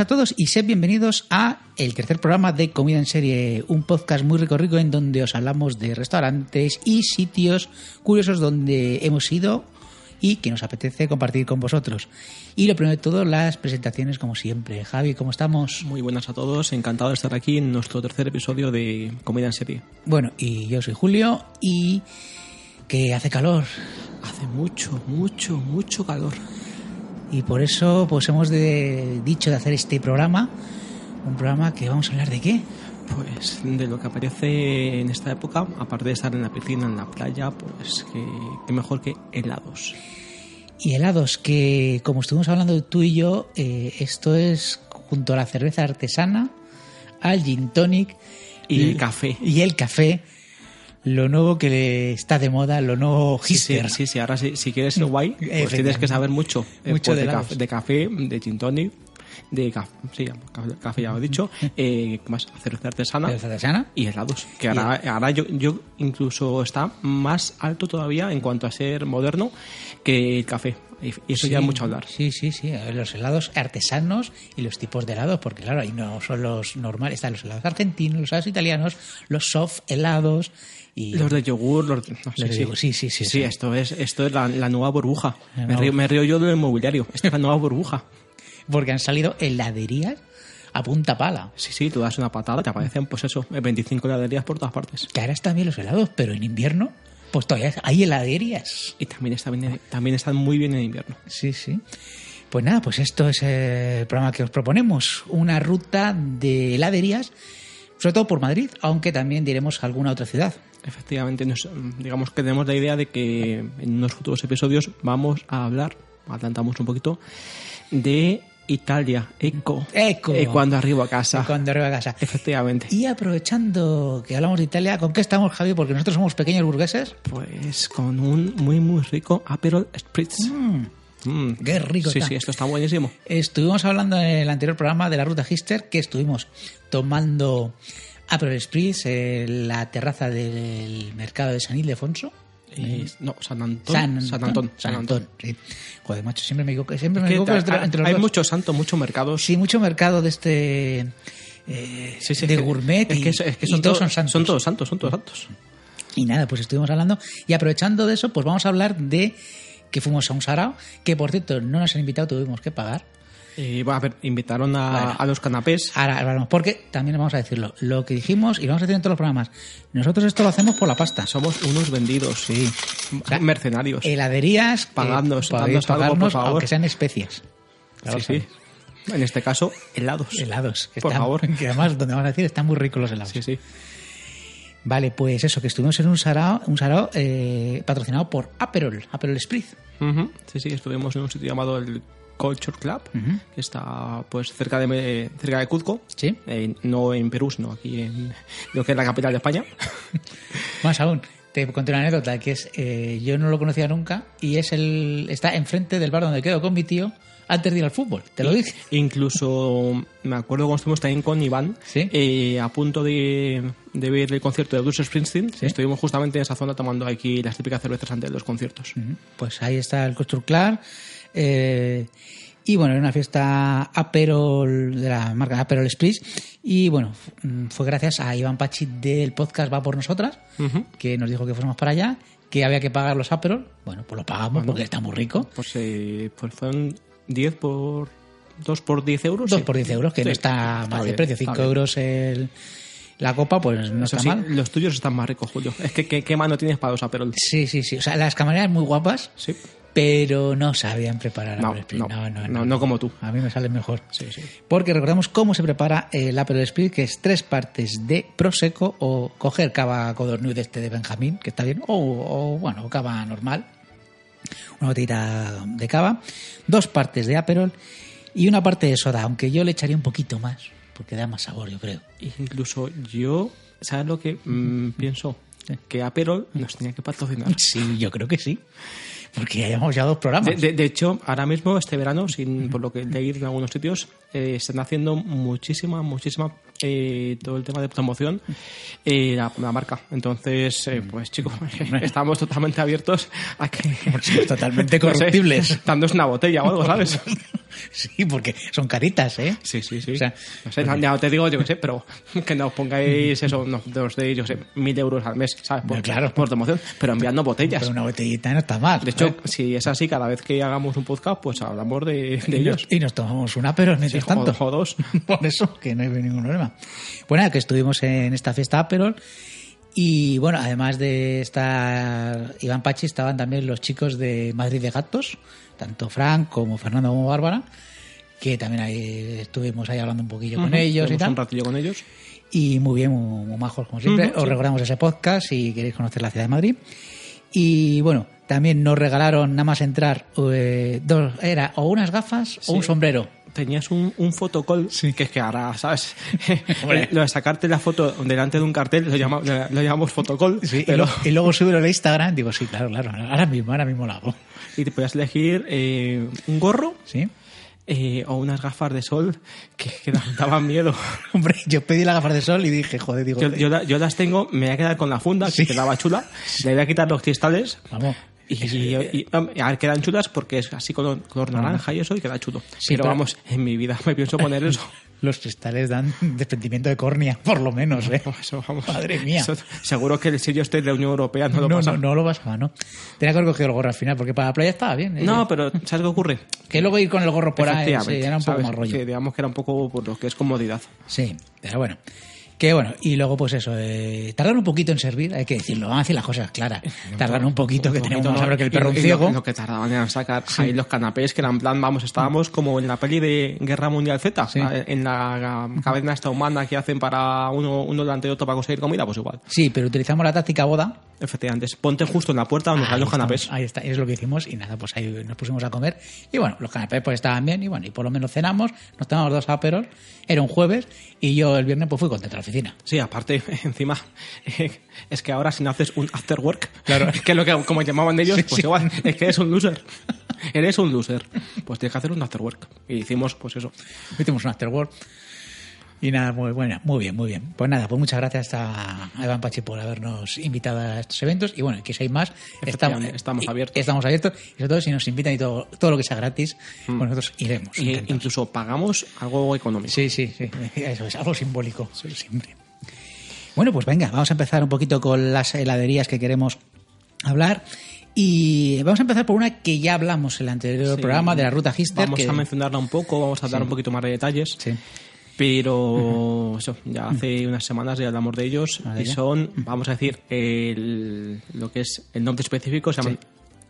A todos y sed bienvenidos a el tercer programa de Comida en Serie, un podcast muy rico rico en donde os hablamos de restaurantes y sitios curiosos donde hemos ido y que nos apetece compartir con vosotros. Y lo primero de todo, las presentaciones como siempre. Javi, ¿cómo estamos? Muy buenas a todos, encantado de estar aquí en nuestro tercer episodio de Comida en Serie. Bueno, y yo soy Julio y que hace calor. Hace mucho, mucho, mucho calor. Y por eso pues hemos de- dicho de hacer este programa, un programa que vamos a hablar de qué. Pues de lo que aparece en esta época, aparte de estar en la piscina, en la playa, pues que, que mejor que helados. Y helados, que como estuvimos hablando tú y yo, eh, esto es junto a la cerveza artesana, al gin tonic Y el café. Y el café, lo nuevo que está de moda, lo nuevo sí, hipster. sí, sí, ahora sí, si quieres ser guay, pues tienes que saber mucho. eh, Mucho pues, de de, café, de café, de gin tonic, de café, sí, café, café ya lo he dicho, eh, ¿qué más? cerveza artesana. Cerveza artesana. y helados. Que ahora, ahora yo, yo incluso está más alto todavía en cuanto a ser moderno que el café. Y eso ya Sí, es mucho hablar. Sí, sí, sí. Ver, Los helados artesanos y los tipos de helados, porque claro, ahí no son los normales, están los helados argentinos, los helados italianos, los soft helados y Los de yogur, los no, Los de sí, yogur, sí, sí, sí, sí. Sí, esto es, esto es la, la nueva burbuja. La Me río, me río yo del inmobiliario. Esta es la nueva burbuja. porque han salido heladerías a punta pala. Sí, sí, tú das una patada, te aparecen, pues eso, 25 heladerías por todas partes. Que ahora están bien los helados, pero en invierno, pues todavía hay heladerías. Y también, está bien- también están muy bien en invierno. Sí, sí. Pues nada, pues esto es el programa que os proponemos. Una ruta de heladerías, sobre todo por Madrid, aunque también diremos alguna otra ciudad. Efectivamente, nos- digamos que tenemos la idea de que en unos futuros episodios vamos a hablar, adelantamos un poquito, de Italia, Eco. Eco. Eh, cuando arribo a casa. Cuando arriba a casa. Efectivamente. Y aprovechando que hablamos de Italia, ¿con qué estamos, Javi? Porque nosotros somos pequeños burgueses. Pues con un muy, muy rico Aperol Spritz. Mm. Qué rico Sí, está. sí, esto está buenísimo. Estuvimos hablando en el anterior programa de la ruta Hister, que estuvimos tomando Aperol Spritz en la terraza del mercado de San Ildefonso. Eh, no, San Antón. San, San Antón. San Antón, sí. Joder, macho, siempre me equivoco, siempre me Que equivoco entre, entre los hay dos. muchos santos, muchos mercados. Sí, mucho mercado de este... eh, Sí, sí, de es que- gourmet es y, que, es que y son, todos todos, son santos. Son todos santos, son todos santos. Y nada, pues estuvimos hablando y aprovechando de eso, pues vamos a hablar de que fuimos a un sarao, que por cierto no nos han invitado, tuvimos que pagar. Eh, va, a ver, invitaron a, Bueno. a los canapés. Ahora porque también vamos a decirlo, lo que dijimos y lo vamos a decir en todos los programas, nosotros esto lo hacemos por la pasta. Somos unos vendidos. Sí. O sea, mercenarios. Heladerías, dadnos algo, por pagarnos, favor. aunque sean especias. Claro, sí, sí. En este caso, helados. Helados. que Por favor. Que además, donde vamos a decir, están muy ricos los helados. Sí, sí. Vale, pues eso, que estuvimos en un sarao, un sarao eh, patrocinado por Aperol, Aperol Spritz. Sí, sí, estuvimos en un sitio llamado el Culture Club, que está pues cerca de cerca de Cuzco. Sí. Eh, no en Perú, sino aquí en lo que es la capital de España. Más aún, te conté una anécdota que es, eh, yo no lo conocía nunca y es el está enfrente del bar donde quedo con mi tío antes de ir al fútbol. Te lo dije. Incluso me acuerdo cuando estuvimos también con Iván, Sí. eh, a punto de, de ver el concierto de Bruce Springsteen. Estuvimos justamente en esa zona tomando aquí las típicas cervezas antes de los conciertos. Ujú. Pues ahí está el Culture Club. Eh, y bueno, era una fiesta Aperol de la marca Aperol Spritz. Y bueno, mm, fue gracias a Iván Pachi del podcast Va por Nosotras, que nos dijo que fuéramos para allá, que había que pagar los Aperol. Bueno, pues lo pagamos porque está muy rico. Pues, eh, pues fueron 10 por 2 por 10 euros. Dos sí. por 10 euros, que no Sí, está, mal de precio. está 5 bien. euros el, la copa, pues no Eso está sí, mal. los tuyos están más ricos, Julio. Es que ¿qué, qué mano tienes para dos Aperol? Sí, sí, sí. O sea, las camareras muy guapas, Sí. Pero no sabían preparar No, Aperol Spritz. no, no, no como tú. A mí me sale mejor. Sí, sí. Porque recordamos cómo se prepara el Aperol Spritz, que es tres partes de prosecco o coger cava codorniu de este de Benjamín, que está bien, o, o, bueno, cava normal, una botellita de cava, dos partes de Aperol y una parte de soda, aunque yo le echaría un poquito más, porque da más sabor, yo creo. Incluso yo, ¿sabes lo que mm, pienso? Que Aperol nos tenía que patrocinar. Sí, yo creo que sí. Porque ya llevamos ya dos programas. De, hecho, ahora mismo, este verano, sin, por lo que leí en algunos sitios, eh, están haciendo muchísima, muchísima, eh, todo el tema de promoción, eh, la, la marca. Entonces, eh, pues chicos, estamos totalmente abiertos a que... Totalmente no sé, corruptibles. dándos una botella o algo, ¿sabes? Sí, porque son caritas, ¿eh? Sí, sí, sí. O sea, no sé, ya te digo, yo qué sé, pero que nos pongáis eso, no, os deis, yo sé, mil euros al mes, ¿sabes? Por, No, claro. por promoción, pero enviando botellas. Pero una botellita no está mal. De hecho, ¿eh? si es así, cada vez que hagagamos un podcast, pues hablamos de, de y, ellos. nos, y nos tomamos una, pero mientras Sí, tanto. o- o dos. Por eso, que no hay ningún problema. Bueno, que estuvimos en esta fiesta Aperol. Y bueno, además de estar Iván Pachi, estaban también los chicos de Madrid de Gatos, tanto Frank como Fernando como Bárbara, que también ahí estuvimos ahí hablando un poquillo con ellos y tal. un ratillo con ellos. Y muy bien, muy, muy majos como siempre. Os sí. recordamos ese podcast si queréis conocer la ciudad de Madrid. Y bueno, también nos regalaron nada más entrar eh, dos, era o unas gafas o un sombrero. Tenías un, un fotocall, que es que ahora, ¿sabes? Hombre. lo de sacarte la foto delante de un cartel lo, llama- lo llamamos fotocall, Sí, y, luego, y luego subirlo a Instagram, digo, sí, claro, claro, ahora mismo, ahora mismo lo hago. y te podías elegir eh, un gorro ¿Sí? eh, o unas gafas de sol que, que da- daban miedo. Hombre, yo pedí las gafas de sol y dije, joder, digo, Yo, yo la- yo las tengo, me voy a quedar con la funda, que Sí. quedaba chula, le voy a quitar los cristales vamos. Y, y- y- a ver, quedan chulas porque es así color, color naranja y eso y queda chulo. Sí, pero, pero- vamos, en mi vida me pienso poner eso. Los cristales dan desprendimiento de córnea, por lo menos, ¿eh? Eso, vamos. Madre mía. Eso- seguro que el sello este de la Unión Europea no lo no, pasa. no, no lo pasaba, ¿no? Tenía que haber cogido el gorro al final, porque para la playa estaba bien. ¿eh? No, pero ¿sabes qué ocurre? Que luego ir con el gorro por ahí sí, era un poco ¿sabes? más rollo. Que digamos que era un poco por lo que es comodidad. Sí, pero bueno. Que bueno, y luego pues eso, eh, tardan un poquito en servir, hay que decirlo, van a decir las cosas claras. Tardan un poquito, que Un tenemos más hambre que el perro lo- ciego. Lo, que tardaban en sacar ahí los canapés, que eran plan, vamos, estábamos como en la peli de Guerra Mundial Z, Sí. en la cadena esta humana que hacen para uno, uno delante de otro para conseguir comida, pues igual. Sí, pero utilizamos la táctica boda. Efectivamente, ponte justo en la puerta donde están los canapés. Ahí está, es lo que hicimos y nada, pues ahí nos pusimos a comer. Y bueno, los canapés pues estaban bien y bueno, y por lo menos cenamos, nos tomamos dos aperos, era un jueves y yo el viernes pues fui contento a la oficina. Sí, aparte, encima, es que ahora si no haces un after work, Claro. que es lo que como llamaban ellos, Sí, pues sí. igual, es que eres un loser. Eres un loser. Pues tienes que hacer un after work. Y hicimos, pues eso. Hicimos un afterwork. Y nada, muy buena, muy bien, muy bien. Pues nada, pues muchas gracias a Iván Pachi por habernos invitado a estos eventos. Y bueno, que si hay más, estamos, estamos abiertos. Estamos abiertos. Y sobre todo, si nos invitan y todo, todo lo que sea gratis, pues nosotros iremos. Y incluso pagamos algo económico. Sí, sí, sí. Eso es algo simbólico, siempre. Bueno, pues venga, vamos a empezar un poquito con las heladerías que queremos hablar. Y vamos a empezar por una que ya hablamos en el anterior Sí. programa de la ruta Hister. Vamos que- a mencionarla un poco, vamos a dar un poquito más de detalles. Sí. Pero eso, ya hace unas semanas ya hablamos de ellos y son, vamos a decir, el- lo que es el nombre específico, se llaman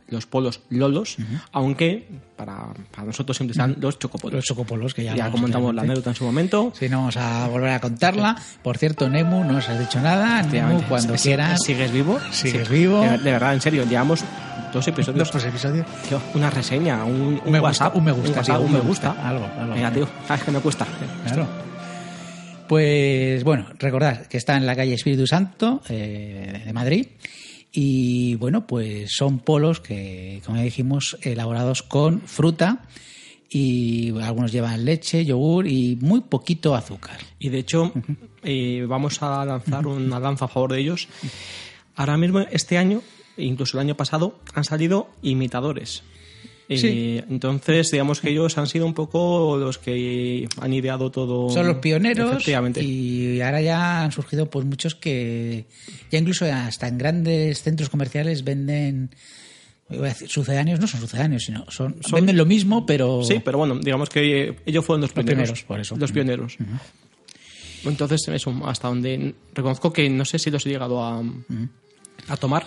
los polos Lolos, aunque para, para nosotros siempre están los chocopolos. Los chocopolos que ya, comentamos la anécdota en su momento. Sí, no vamos a volver a contarla. Por cierto, Nemu, no nos has dicho nada. Nemu, cuando quieras. ¿Sigues vivo? Sigues Sí. vivo. De, de verdad, en serio, llevamos dos episodios. Dos episodios. Tío, una reseña, un, un me gusta, un me gusta, WhatsApp, tío, un me gusta. Algo, algo. Venga, tío, sabes que me cuesta. Claro. Pues bueno, recordad que está en la calle Espíritu Santo eh, de Madrid. Y bueno, pues son polos que, como ya dijimos, elaborados con fruta. Y algunos llevan leche, yogur y muy poquito azúcar. Y de hecho, eh, vamos a lanzar una lanza a favor de ellos. Ahora mismo, este año, incluso el año pasado, han salido imitadores. Eh. Entonces, digamos que ellos han sido un poco los que han ideado todo. Son los pioneros Efectivamente. y ahora ya han surgido pues muchos que ya incluso hasta en grandes centros comerciales venden iba a decir, sucedáneos, no son sucedáneos, sino son, Son- venden lo mismo, pero Sí, pero bueno, digamos que ellos fueron los pioneros. pioneros, por eso. Los pioneros. Entonces, eso, hasta donde reconozco que no sé si los he llegado a, a tomar.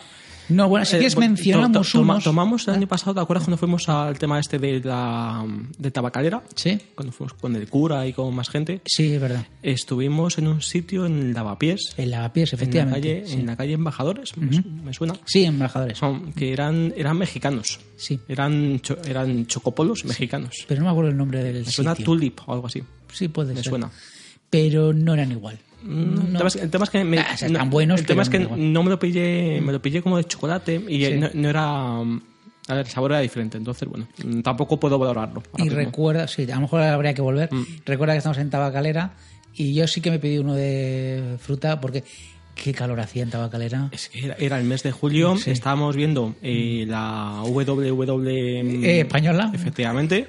No, bueno, si quieres mencionamos to- toma- unos. Tomamos el año pasado, ¿te acuerdas cuando fuimos al tema este de la de tabacalera? Sí, Cuando fuimos con el cura y con más gente. sí, es verdad. Estuvimos en un sitio en Lavapiés, En lavapiés, en la efectivamente. calle, sí. en la calle Embajadores, me su- me suena. Sí, embajadores. Son, que eran, eran mexicanos. Sí, Eran, cho- eran chocopolos mexicanos. pero no me acuerdo el nombre del Me suena. Tulip o algo así. Sí, puede Me ser. suena. Pero no eran igual. No, El, tema es, el tema es que me, Ah, buenos, el tema es que no me lo pillé, me lo pillé como de chocolate y Sí. no, era a ver, el sabor era diferente, entonces bueno, tampoco puedo valorarlo. Y mismo. recuerda, sí, a lo mejor habría que volver. Mm. Recuerda que estamos en Tabacalera y yo sí que me pedí uno de fruta porque qué calor hacía en Tabacalera. Es que era, era el mes de julio, Sí. estábamos viendo eh, la WW Eh, española. efectivamente.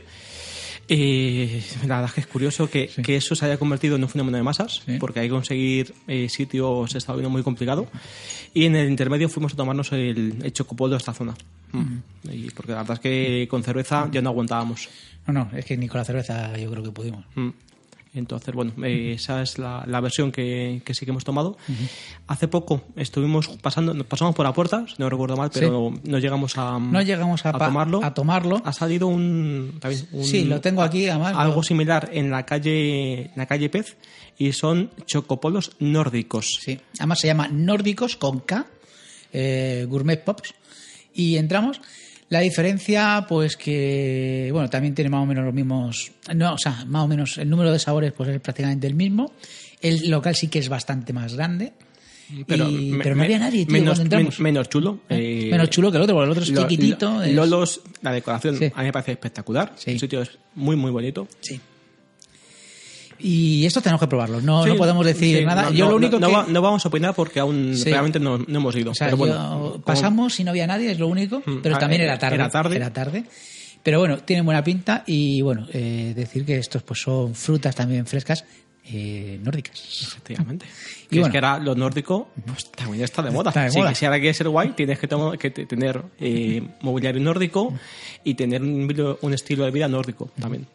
Eh, la verdad es que es curioso que, que eso se haya convertido en un fenómeno de masas, Sí. porque hay que conseguir eh, sitios se está viendo muy complicado. Y en el intermedio fuimos a tomarnos el, el chocopolo de esta zona. Y porque la verdad es que con cerveza ya no aguantábamos. No, no, es que ni con la cerveza yo creo que pudimos. Mm. Entonces, bueno, eh, esa es la, la versión que, que sí que hemos tomado. Hace poco estuvimos pasando, nos pasamos por la puerta, si no recuerdo mal, pero no llegamos a, No llegamos a, tomarlo. a tomarlo. Ha salido un, también un- Sí, lo tengo aquí, además, Algo lo- similar en la calle, la calle Pez y son chocopolos nórdicos. Sí, además se llama Nórdicos con K, eh, Gourmet Pops. Y entramos. La diferencia, pues que, bueno, también tiene más o menos los mismos, no, o sea, más o menos el número de sabores, pues es prácticamente el mismo. El local sí que es bastante más grande. Pero, me- pero no había nadie, tío, menos, men- menos chulo. ¿Eh? eh, Menos chulo que el otro, porque el otro es lo- chiquitito. lo- es- Lolos, la decoración Sí. a mí me parece espectacular. Sí. El sitio es muy, muy bonito. Sí. Y esto tenemos que probarlo. No, Sí, no podemos decir sí, nada. no- Yo no- lo único no, que. va- no vamos a opinar porque aún Sí. realmente no, no hemos ido. O sea, pero bueno, yo- pasamos y no había nadie, es lo único. Mm, Pero ah, también era tarde. era tarde. Era tarde. Pero bueno, tienen buena pinta y bueno, eh, decir que estos pues son frutas también frescas eh, nórdicas. Efectivamente. Y Y bueno. es que ahora lo nórdico pues, también está de moda. Está de Sí, moda. que si ahora quieres ser guay, tienes que, que te- tener eh, mobiliario nórdico y tener un, un estilo de vida nórdico también.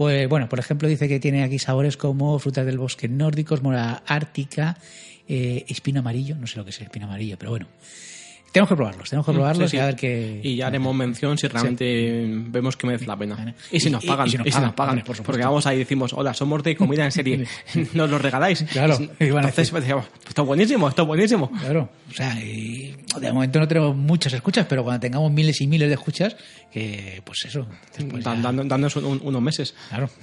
Pues bueno, por ejemplo, dice que tiene aquí sabores como frutas del bosque nórdicos, mora ártica, eh, espino amarillo. No sé lo que es el espino amarillo, pero bueno. Tenemos que probarlos, tenemos que probarlos Mm, Sí, sí. y a ver qué. Y ya haremos mención si realmente vemos que merece la pena. Y si nos pagan, y y si si nos pagan, por supuesto. porque vamos ahí y decimos, hola, somos de comida en serie, nos lo regaláis. Claro, Entonces decir. decíamos, esto es buenísimo, esto es buenísimo. Claro, o sea, de momento no tenemos muchas escuchas, pero cuando tengamos miles y miles de escuchas, que pues eso. Dan- ya- Dándonos un- unos meses. Claro.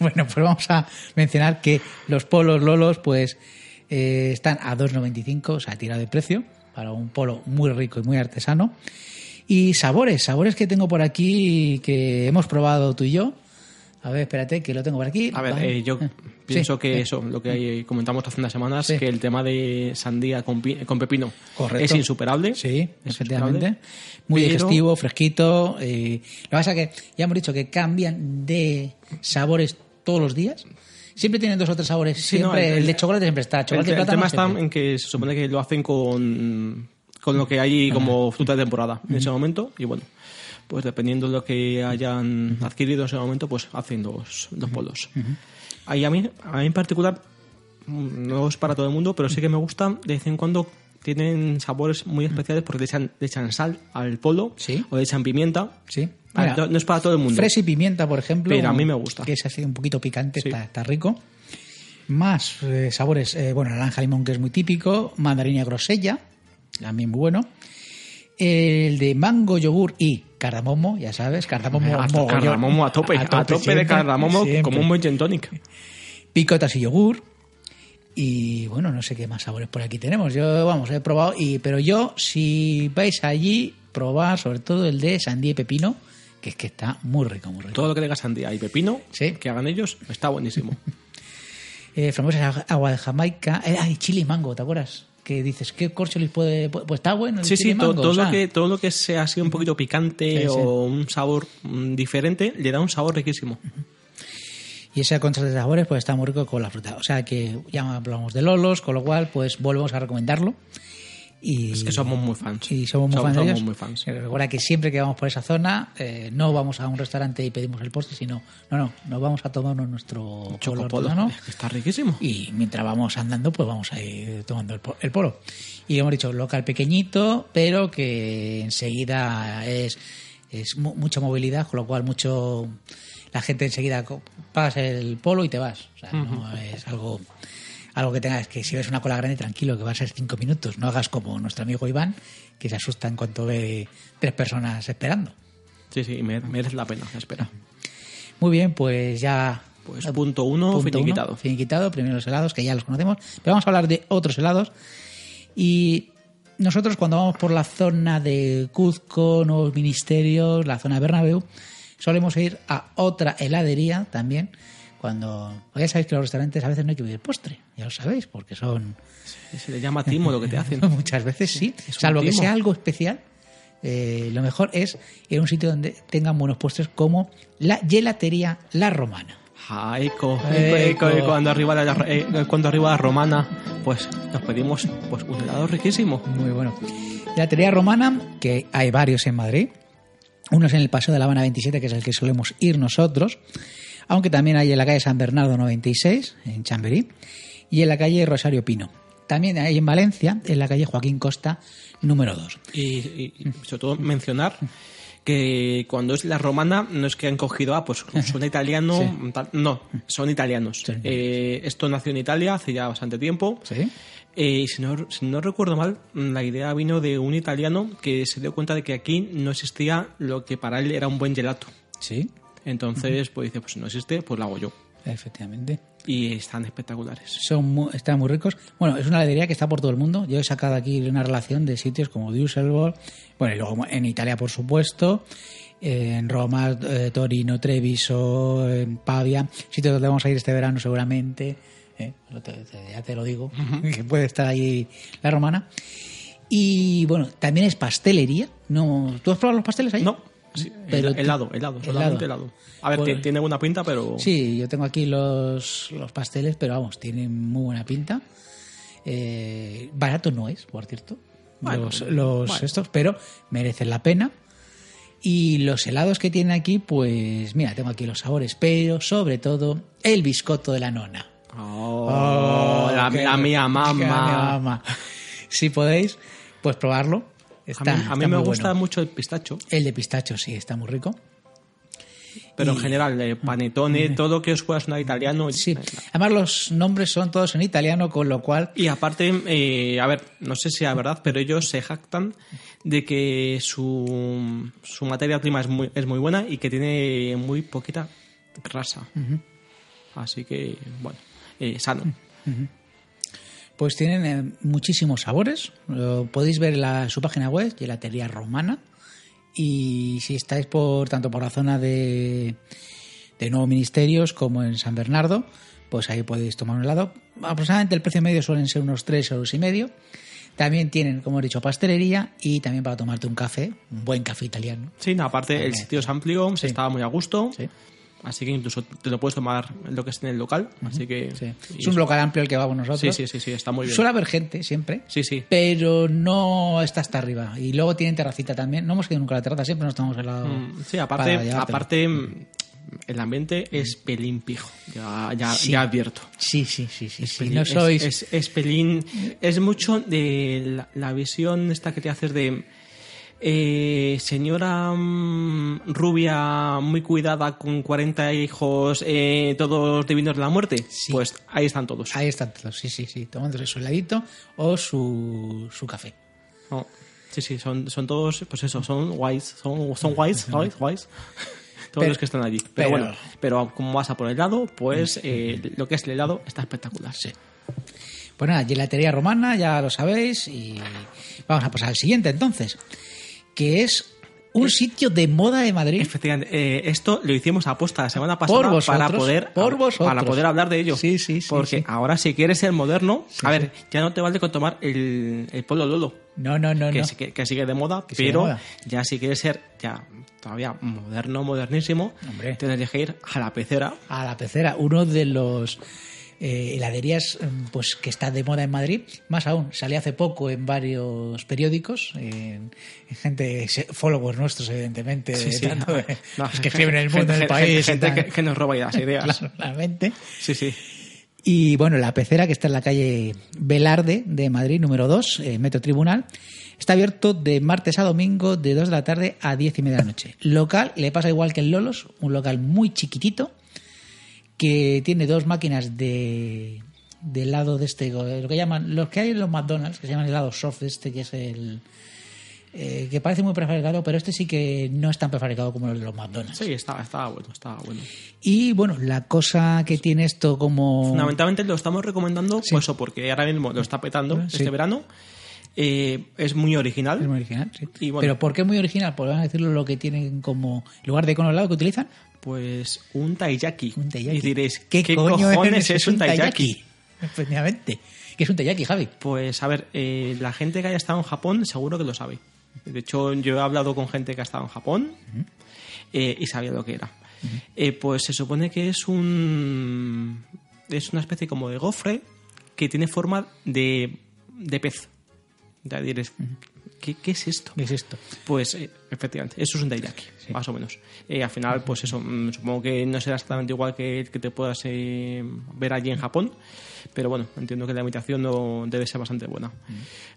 Bueno, pues vamos a mencionar que los polos Lolos, pues eh, están a 2,95, o sea, tirado de precio, para un polo muy rico y muy artesano. Y sabores, sabores que tengo por aquí que hemos probado tú y yo. A ver, espérate, que lo tengo por aquí. A ver, eh, yo Eh, pienso sí, que eh, eso, lo que comentamos hace unas semanas, Sí. que el tema de sandía con, pi- con pepino Correcto. es insuperable. Sí, Es efectivamente. insuperable. Muy Pero- digestivo, fresquito. lo que pasa es que ya hemos dicho que cambian de sabores todos los días. Siempre tienen dos o tres sabores. Sí, no, siempre, el- el, de chocolate siempre está. El, Chocolate y el plátano tema está siempre. en que se supone que lo hacen con, con lo que hay como fruta de temporada en ese momento y bueno, pues dependiendo de lo que hayan adquirido en ese momento, pues hacen los, los polos. Ahí a mí, a mí en particular, mm, no es para todo el mundo, pero sí que me gusta de vez en cuando tienen sabores muy especiales porque le echan, le echan sal al polo Sí. o le echan pimienta. Sí. Ah, Mira, no, no es para todo el mundo. Fresa y pimienta, por ejemplo. Pero a mí me gusta. Que es así un poquito picante, Sí. está, está rico. Más eh, sabores, eh, bueno, naranja limón, que es muy típico. Mandarina grosella, también muy bueno. El de mango, yogur y cardamomo, ya sabes, cardamomo, a, mogollón. cardamomo a tope, a tope, de siempre, cardamomo siempre. como un buen gin tonic. picotas y yogur. Y bueno, no sé qué más sabores por aquí tenemos. Yo, vamos, he probado, y, pero yo, si vais allí, probar sobre todo el de sandía y pepino, que es que está muy rico, muy rico. Todo lo que tenga sandía y pepino, Sí. que hagan ellos, está buenísimo. Eh, frambuesas, agua de Jamaica, eh, ay, chili y mango, ¿te acuerdas? Que dices, ¿qué corcholis puede...? Pues está bueno el Sí, sí, mango, todo, o sea, lo que, todo lo que sea así un poquito picante Sí, sí. o un sabor mm, diferente, le da un sabor riquísimo. Y ese contraste de sabores pues está muy rico con la fruta. O sea que ya hablamos de Lolos, con lo cual pues volvemos a recomendarlo. Y, Es que somos muy fans. Y somos muy Somos- fans de somos ellos. muy fans. Eh, Recuerda que siempre que vamos por esa zona eh, no vamos a un restaurante y pedimos el postre, sino, no, no, nos vamos a tomarnos nuestro polo Chocopolo, artesano. es que está riquísimo. y mientras vamos andando pues vamos a ir tomando el, el polo y hemos dicho local pequeñito pero que enseguida es es mu- mucha movilidad con lo cual mucho la gente enseguida pagas el polo y te vas o sea no es algo algo que tengas que si ves una cola grande tranquilo que va a ser cinco minutos no hagas como nuestro amigo Iván que se asusta en cuanto ve tres personas esperando Sí, sí, me- merece la pena, espera. muy bien pues ya Pues punto uno, Punto finiquitado. uno, finiquitado, primero los helados, que ya los conocemos. Pero vamos a hablar de otros helados. Y nosotros cuando vamos por la zona de Cuzco, Nuevos Ministerios, la zona de Bernabéu, solemos ir a otra heladería también. Cuando ya sabéis que los restaurantes a veces no hay que pedir postre, ya lo sabéis, porque son Se le llama timo lo que te hacen. muchas veces sí, salvo que sea algo especial, eh, lo mejor es ir a un sitio donde tengan buenos puestos como la gelatería La Romana. Ah, eco, Eco. eco, cuando arriba la, eh, cuando arriba la romana, pues nos pedimos pues un helado riquísimo. Muy bueno. Gelatería Romana, que hay varios en Madrid. Uno es en el Paseo de la Habana 27, que es el que solemos ir nosotros. Aunque también hay en la calle San Bernardo 96, en Chamberí. Y en la calle Rosario Pino. También hay en Valencia, en la calle Joaquín Costa, número 2. Y, y- sobre todo mencionar que cuando es la romana no es que han cogido, ah, pues son italiano, tal, no, son italianos. Son Eh, esto nació en Italia hace ya bastante tiempo. ¿Sí? Eh, si, no, si no recuerdo mal, la idea vino de un italiano que se dio cuenta de que aquí no existía lo que para él era un buen gelato. Sí, Entonces, pues dice, pues si no existe, pues lo hago yo. efectivamente. Y están espectaculares. Son mu- están muy ricos. Bueno, es una heladería que está por todo el mundo. Yo he sacado aquí una relación de sitios como Düsseldorf, bueno, y luego en Italia, por supuesto, en Roma, eh, Torino, Treviso, en Pavia, sitios donde vamos a ir este verano seguramente. eh, ya te lo digo, que puede estar ahí la romana. Y bueno, también es pastelería. No, ¿Tú has probado los pasteles ahí? No, sí, Pero hel- helado, helado, solamente helado. A ver, tiene buena pinta, pero... Sí, yo tengo aquí los, los pasteles, pero vamos, tienen muy buena pinta. Eh, barato no es, por cierto, Bueno, los, los bueno. estos, pero merecen la pena. Y los helados que tienen aquí, pues mira, tengo aquí los sabores, pero sobre todo el biscotto de la nona. Oh, la, qué- la mía mamá. Si podéis, pues probarlo. A mí, a mí está me gusta bueno. mucho el pistacho, El de pistacho, sí, está muy rico. pero en general, eh, panetone, todo que os pueda sonar italiano. Sí, eh, además los nombres son todos en italiano, con lo cual Y aparte, eh, a ver, no sé si es verdad, pero ellos se jactan de que su, su materia prima es muy, es muy buena y que tiene muy poquita grasa. Así que, bueno, eh, sano. Pues tienen eh, muchísimos sabores. Lo podéis ver en la- su página web, Gelatería Romana. Y si estáis por tanto por la zona de, de Nuevos Ministerios como en San Bernardo, pues ahí podéis tomar un helado. Aproximadamente el precio medio suelen ser unos 3 euros y medio. También tienen, como he dicho, pastelería y también para tomarte un café, un buen café italiano. Sí, no, aparte el sitio es amplio, se estaba muy a gusto. Sí. Así que incluso te lo puedes tomar lo que es en el local. Así que. Sí. Es un local amplio el que vamos nosotros. Sí, sí, sí, sí, está muy bien. Suele haber gente siempre. Sí, sí. pero no está hasta arriba. Y luego tienen terracita también. No hemos ido nunca a la terraza, siempre nos tomamos helado. Mm, Sí, aparte, aparte mm, el ambiente es pelín pijo. Ya, ya, Sí. ya advierto. Sí, sí, sí, sí. Es sí. pelín- No es- sois. Es, es pelín. Es mucho de la, la visión esta que te haces de. Eh, señora mm, rubia muy cuidada con 40 hijos, eh, todos divinos de la muerte. Sí. Pues ahí están todos. Ahí están todos, sí, sí, sí. Tomándose su heladito o su, su café. Sí, sí, son, son todos, pues eso, son guays, son, son guays, ¿sabes? Guays. Todos Pero- los que están allí. Pero, pero- bueno, pero como vas a por el helado, pues eh, lo que es el helado está espectacular. Sí. Pues nada, gelatería romana, ya lo sabéis. Y vamos a pasar al siguiente entonces. Que es un sitio de moda de Madrid. Efectivamente, eh, esto lo hicimos a posta la semana Por pasada vosotros, para poder por vosotros. para poder hablar de ello. Sí, sí, sí, Porque sí. ahora si quieres ser moderno, a ver, ya no te vale con tomar el, el polo lolo, No, no, no, que, no. que- que sigue de moda, Que sigue de pero moda. ya si quieres ser ya todavía moderno, modernísimo, Hombre. tienes que ir a la pecera. a la pecera, uno de los eh, heladerías mm, pues que está de moda en Madrid, más aún, salió hace poco en varios periódicos, en, en gente, followers nuestros evidentemente, Sí, sí. tanto de- No, los que escriben en el gente- mundo, en gente- el país, Gente, que, que nos roba las ideas. Claramente. Sí, sí. Y bueno, la pecera que está en la calle Velarde de Madrid, número 2, eh, Metro Tribunal, está abierto de martes a domingo de 2 de la tarde a 10 y media de la noche. Local le pasa igual que en Lolos, un local muy chiquitito que tiene dos máquinas de, de helado de este, lo que llaman, los que hay en los McDonald's, que se llaman helado soft, este que es el... eh, que parece muy prefabricado, pero este sí que no es tan prefabricado como los de los McDonald's. Sí, estaba, estaba bueno, estaba bueno. Y bueno, la cosa que tiene esto como... Fundamentalmente lo estamos recomendando, pues eso, porque ahora mismo lo está petando Sí. este verano. Eh, es muy original. Es muy original, sí. Y bueno. Pero ¿por qué muy original? Van a decirlo lo que tienen como lugar de icono al lado que utilizan. Pues un taiyaki. Un taiyaki. Y diréis, ¿qué, ¿qué, coño cojones es, un taiyaki? Efectivamente. ¿Qué es un taiyaki, Javi? Pues a ver, eh, la gente que haya estado en Japón seguro que lo sabe. De hecho, yo he hablado con gente que ha estado en Japón eh, y sabía lo que era. Eh, pues se supone que es un. Es una especie como de gofre que tiene forma de, de pez. Ya diréis, ¿qué, qué es esto? ¿Qué es esto? Pues eh, efectivamente, eso es un dairaki, más o menos. Eh, al final, pues eso, mm, supongo que no será exactamente igual que el que te puedas eh, ver allí en Japón, pero bueno, entiendo que la imitación no debe ser bastante buena.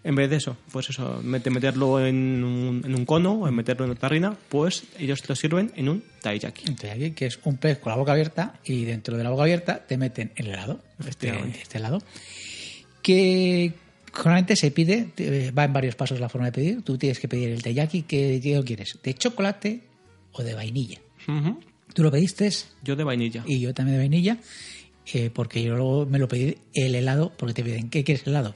En vez de eso, pues eso, meterlo en un, en un cono o en meterlo en otra tarrina, pues ellos te lo sirven en un dairaki. Entonces aquí, que es un pez con la boca abierta y dentro de la boca abierta te meten el helado, este, este helado, que generalmente se pide, te- va en varios pasos la forma de pedir, tú tienes que pedir el taiyaki, ¿qué, qué lo quieres? ¿De chocolate o de vainilla? Tú lo pediste Yo de vainilla. y yo también de vainilla, eh, porque yo luego me lo pedí el helado, porque te piden, ¿qué quieres helado?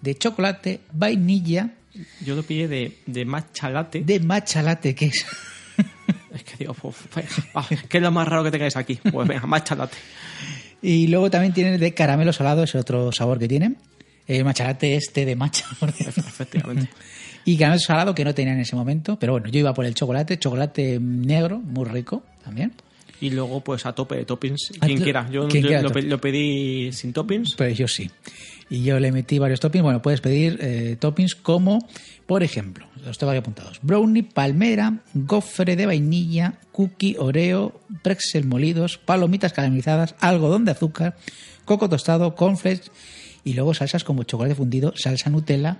De chocolate, vainilla, Yo lo pillé de, de matcha latte. de matcha latte, que es... Es que digo, pues, va, ¿qué es lo más raro que tengáis aquí? Pues venga, matcha latte. Y luego también tiene de caramelo salado, es otro sabor que tiene. El matcha latte este de cierto. Efectivamente. Y caramelo salado que no tenía en ese momento. Pero bueno, yo iba por el chocolate, chocolate negro, muy rico también. Y luego, pues a tope de toppings, A quien quiera. Yo, quien yo quiera lo, tope. pe- lo pedí sin toppings. Pero yo sí. Y yo le metí varios toppings. Bueno, puedes pedir eh, toppings como, por ejemplo, los tengo aquí apuntados: brownie, palmera, gofre de vainilla, cookie, oreo, pretzel molidos, palomitas caramelizadas, algodón de azúcar, coco tostado, cornflakes y luego salsas como chocolate fundido, salsa Nutella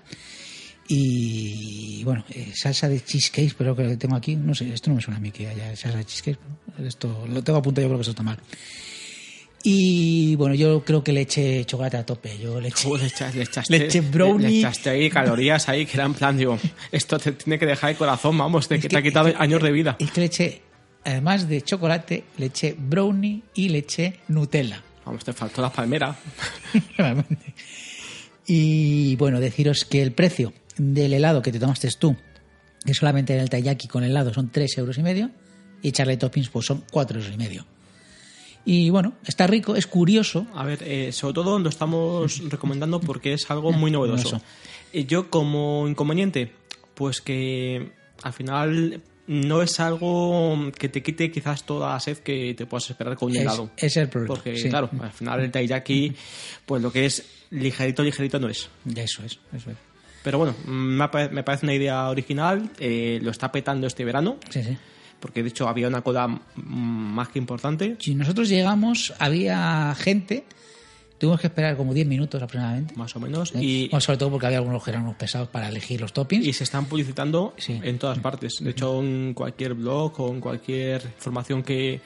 y bueno, eh, salsa de cheesecake, pero que tengo aquí, no sé, esto no me suena a mí que haya salsa de cheesecake, pero esto lo tengo apuntado, yo creo que eso está mal. Y bueno, yo creo que le eché chocolate a tope. Yo le eché, le echaste, le echaste, le eché brownie. Le echaste ahí calorías ahí que era en plan, digo, esto te tiene que dejar el corazón, vamos, te, Es que que- te ha quitado es que- años de vida. Es que le eché, además de chocolate, le eché brownie y le eché Nutella. Vamos, te faltó la palmera. Y bueno, deciros que el precio del helado que te tomaste tú, que solamente en el taiyaki con helado son 3 euros y medio, y echarle toppings pues son 4 euros y medio. Y bueno, está rico, es curioso. A ver, eh, sobre todo lo estamos recomendando porque es algo muy novedoso. Novedoso. Eh, yo como inconveniente, pues que al final no es algo que te quite quizás toda la sed que te puedas esperar con un Es, helado. es el problema. Porque, sí. claro, al final el taiyaki, pues lo que es ligerito, ligerito no es. Eso es, eso es. Pero bueno, me, pa- me parece una idea original, eh, lo está petando este verano, Sí, sí. porque de hecho había una cola más que importante, Si nosotros llegamos, había gente, tuvimos que esperar como 10 minutos aproximadamente. más o menos, ¿eh? y, Bueno, sobre todo porque había algunos que eran unos pesados para elegir los toppings. y se están publicitando Sí. en todas partes. De hecho, en cualquier blog o en cualquier información que,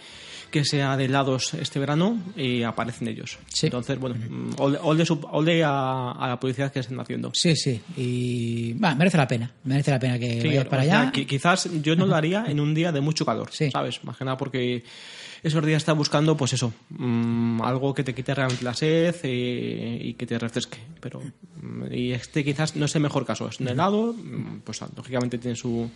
que sea de helados este verano, eh, aparecen ellos. Sí. Entonces, bueno, mm, ole, ole a, a la publicidad que están haciendo. Sí, sí. Y va, merece la pena. Merece la pena que Sí, vayas para sea, allá. qui- quizás yo no lo haría en un día de mucho calor, Sí. ¿sabes? Más que nada porque esos días estás buscando, pues eso, mm, algo que te quite realmente la sed eh, y que te refresque. Pero, mm, y este quizás no es el mejor caso. Es un helado, mm, pues lógicamente tiene su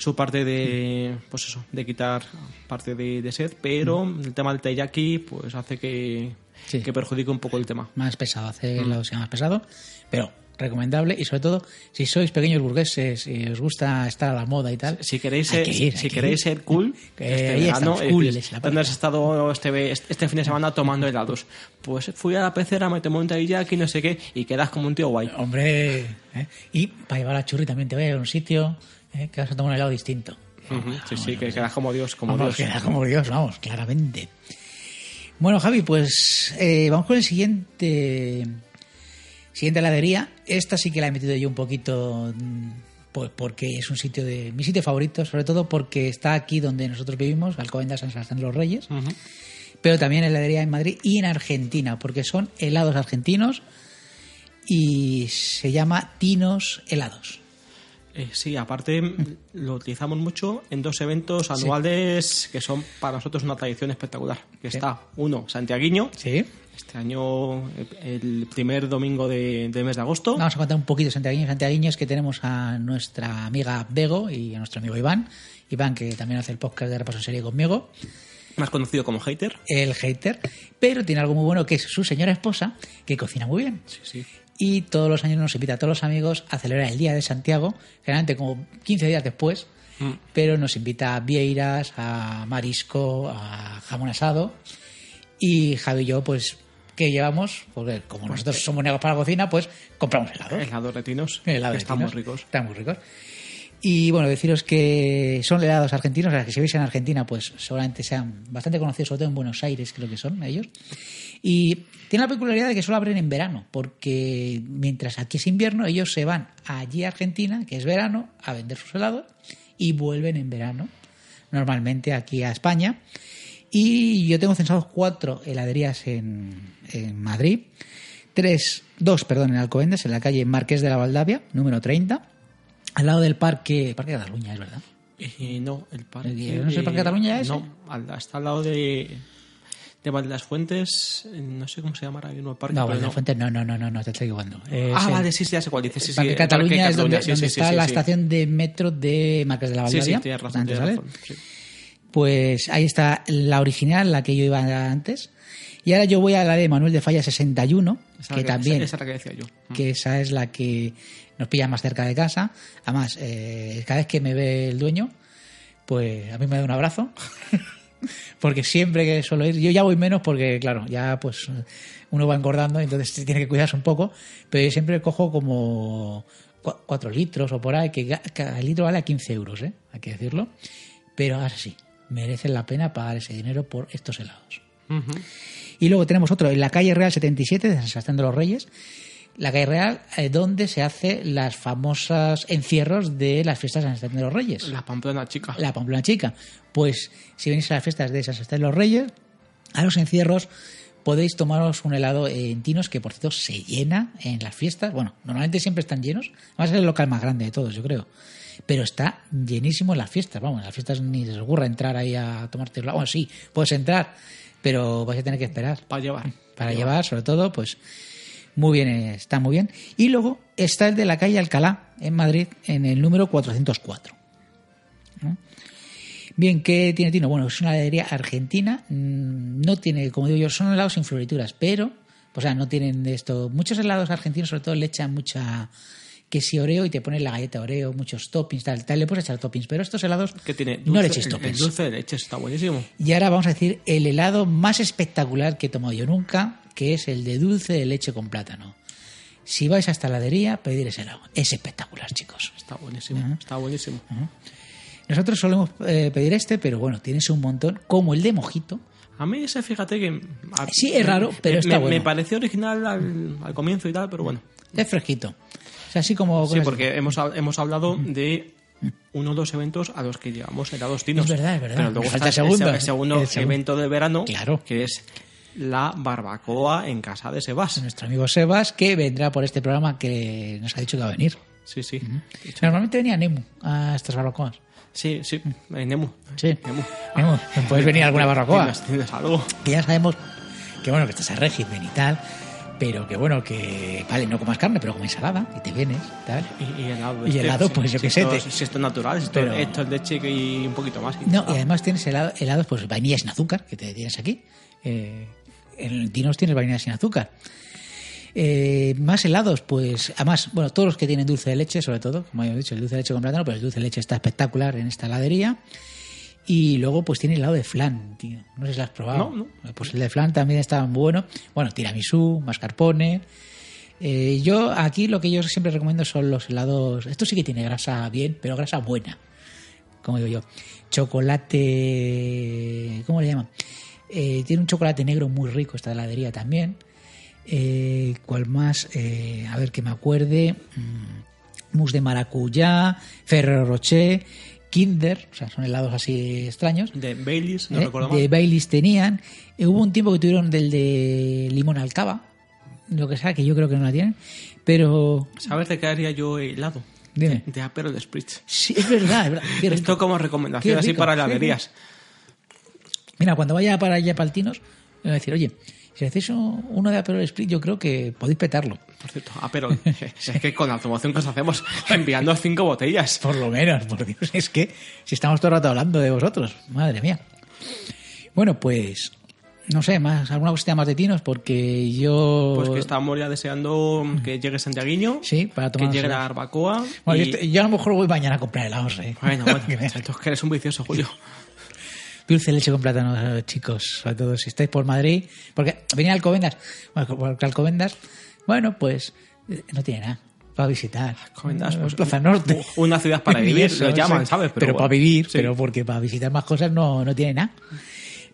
su parte de pues eso de quitar parte de, de sed pero el tema del taiyaki pues hace que, Sí. que perjudique un poco el tema Más pesado, hacerlo sea más pesado. Pero recomendable. Y sobre todo, si sois pequeños burgueses y os gusta estar a la moda y tal. si queréis ser, que ir, si que queréis ir. ser cool este verano, es cool, decir, es la ¿dónde palabra. has estado este, este fin de semana tomando helados? Pues fui a la pecera, me tomé un taiyaki, no sé qué, y quedas como un tío guay. Hombre, ¿eh? y para llevar a churri también te voy a ir a un sitio ¿eh? que vas a tomar un helado distinto. Sí, sí, que quedas como Dios, como vamos, Dios. queda como Dios, vamos, claramente. Bueno, Javi, pues eh, vamos con el siguiente siguiente heladería. Esta sí que la he metido yo un poquito pues porque es un sitio de mi sitio favorito, sobre todo porque está aquí donde nosotros vivimos, Alcobendas San Sebastián de los Reyes, pero también heladería en Madrid y en Argentina, porque son helados argentinos y se llama Tinos Helados. Eh, sí, aparte lo utilizamos mucho en dos eventos anuales que son para nosotros una tradición espectacular. Que está uno, Santiaguiño, Sí. Este año el primer domingo de- del mes de agosto. Vamos a contar un poquito de santiaguiños. Santiaguiños que tenemos a nuestra amiga Bego y a nuestro amigo Iván. Iván, que también hace el podcast de Repaso en Serie conmigo, más conocido como Hater. el hater. Pero tiene algo muy bueno que es su señora esposa, que cocina muy bien. Sí, sí. y todos los años nos invita a todos los amigos a celebrar el Día de Santiago, generalmente como 15 días después, pero nos invita a vieiras, a marisco, a jamón asado y Javi y yo pues ¿qué llevamos? Porque como nosotros somos negros para la cocina, pues compramos helado. Helados retinos. Helado que de están muy ricos. Están muy ricos. Y bueno, deciros que son helados argentinos, o sea, que si veis en Argentina, pues seguramente sean bastante conocidos, sobre todo en Buenos Aires, creo que son ellos. Y tiene la peculiaridad de que solo abren en verano, porque mientras aquí es invierno, ellos se van allí a Argentina, que es verano, a vender sus helados y vuelven en verano, normalmente aquí a España. Y yo tengo censados cuatro heladerías en, en Madrid, tres, dos, perdón, en Alcobendas, en la calle Marqués de la Valdavia, número 30, al lado del parque, parque de Cataluña, es verdad. Eh, no, el parque. ¿El- no es el Parque Cataluña ese? No, está al lado de. De Val de las Fuentes, eh, no sé cómo se llama ahora mismo el parque. No, Valde Fuentes, no, no, no, no, no, te estoy equivocando. Es Ah, vale, sí, sí, ya sé cuál dices. Sí, sí, Parque Parque Cataluña es donde, sí, donde sí, sí, está sí, la sí. estación de metro de Marqués de la Sí, Valdavia. sí, tienes razón, tienes razón. Pues ahí está la original, la que yo iba antes. Y ahora yo voy a la de Manuel de Falla 61, Esa que la también, Esa, esa es la que decía yo. que esa es la que nos pilla más cerca de casa. Además, eh, cada vez que me ve el dueño, pues a mí me da un abrazo. porque siempre que suelo ir, yo ya voy menos porque, claro, ya pues uno va engordando, entonces tiene que cuidarse un poco, pero yo siempre cojo como 4 litros o por ahí, que cada litro vale a 15 euros, ¿eh? hay que decirlo. Pero ahora sí, merecen la pena pagar ese dinero por estos helados. Y luego tenemos otro en la calle Real 77 de San Sebastián de los Reyes, la calle Real eh, donde se hace las famosas encierros de las fiestas de San Sebastián de los Reyes. La Pamplona chica. La Pamplona Chica. Pues si venís a las fiestas de San Sebastián de los Reyes, a los encierros podéis tomaros un helado en Tinos que por cierto se llena en las fiestas. Bueno, normalmente siempre están llenos. Además es el local más grande de todos, yo creo. Pero está llenísimo en las fiestas. Vamos, en las fiestas ni les ocurra entrar ahí a tomarte. Bueno, sí, puedes entrar, pero vais a tener que esperar Para llevar. para llevar, sobre todo, pues muy bien, está muy bien. Y luego está el de la calle Alcalá, en Madrid, en el número 404. ¿no? Bien, ¿qué tiene Tino? Bueno, es una heladería argentina, mm, no tiene, como digo yo, son helados sin florituras, pero, o sea, no tienen esto. Muchos helados argentinos, sobre todo, le echan mucha que si Oreo y te ponen la galleta Oreo, muchos toppings, tal, tal, le puedes echar toppings, pero estos helados Que tiene no le el- el toppings. dulce de leche está buenísimo. Y ahora vamos a decir el helado más espectacular que he tomado yo nunca, que es el de dulce de leche con plátano. Si vais a esta heladería, pedir ese helado. Es espectacular, chicos. Está buenísimo. Está buenísimo. Nosotros solemos eh, pedir este, pero bueno, tienes un montón, como el de mojito. A mí ese, fíjate que... a- Sí, es raro, pero me, está me- bueno. Me pareció original al, al comienzo y tal, pero bueno. Es fresquito. O sea, así como... Sí, porque hemos, hemos hablado de uno de los eventos a los que llevamos helados tinos. Es verdad, es verdad. Pero luego falta está el segundo. el segundo El segundo. evento del verano, Claro. que es la barbacoa en casa de Sebas. Nuestro amigo Sebas, que vendrá por este programa que nos ha dicho que va a venir. Sí, sí. Normalmente venía Nemu a estas barbacoas. Sí, sí. Eh, Nemu. Sí. Nemu. Nemu, puedes venir a alguna barbacoa. ¿Tienes, tienes algo? que ya sabemos que bueno, que estás a régimen y tal, pero que bueno, que vale, no comas carne, pero como ensalada y te vienes y tal. Y, y helado. Y helado, pues, yo si qué sé, esto- te- Si esto es natural, si esto, Pero- esto es leche y un poquito más. No, y además tienes helado- helados, pues vainilla sin azúcar, que te tienes aquí. Eh, en Tinos tienes vainilla sin azúcar. Eh, más helados, pues además, bueno, todos los que tienen dulce de leche, sobre todo, como hemos dicho, el dulce de leche con plátano, pero el dulce de leche está espectacular en esta heladería. Y luego, pues tiene helado de flan, tío. No sé si lo has probado. No, Pues el de flan también está bueno. Bueno, tiramisú, mascarpone. Eh, yo aquí lo que yo siempre recomiendo son los helados. Esto sí que tiene grasa bien, pero grasa buena. Como digo yo. Chocolate. ¿Cómo le llaman? Eh, tiene un chocolate negro muy rico esta heladería también. Eh, ¿Cuál más? Eh, a ver que me acuerde. Mm, mousse de maracuyá, Ferrero Rocher, Kinder, o sea, son helados así extraños. De Baileys, no ¿eh? recuerdo de. Baileys tenían. Eh, hubo un tiempo que tuvieron del de limón alcaba, lo que sea, que yo creo que no la tienen. Pero, ¿Sabes de qué haría yo helado? dime. De Aperol Spritz. Sí, es verdad, es verdad. Esto como recomendación así para sí, heladerías. Mira, cuando vaya para allá Paltinos, va a decir, oye, si hacéis un- uno de Aperol Split, yo creo que podéis petarlo. Por cierto, Aperol. es que con la promoción que os hacemos, enviando cinco botellas. Por lo menos, por Dios. Es que si estamos todo el rato hablando de vosotros, madre mía. Bueno, pues no sé, más alguna cosita más de tinos, porque yo... Pues que estamos ya deseando que llegue Santiaguiño, Sí, para que llegue la barbacoa. Bueno, y- yo, a lo mejor voy mañana a comprar helados, ¿eh? Bueno, bueno, es que eres un vicioso, Julio. Dulce leche con plátano, chicos, sobre todo si estáis por Madrid. Porque venía Alcobendas. Bueno, porque Alcobendas, bueno, pues eh, no tiene nada para visitar. Alcobendas, Eh, pues, Plaza Norte. una ciudad para vivir, eso, lo llaman. ¿sabes? Pero, Pero para vivir, sí. pero porque para visitar más cosas no, no tiene nada.